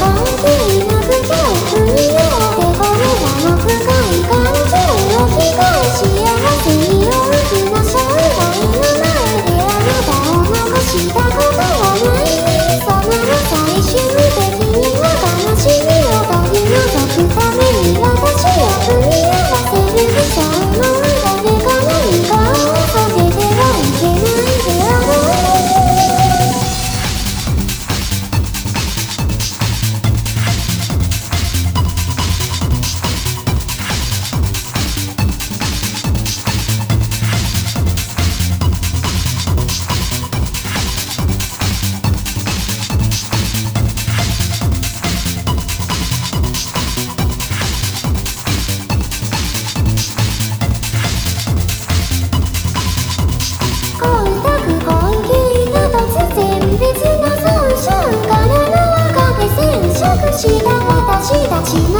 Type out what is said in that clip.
好，不？した私たちの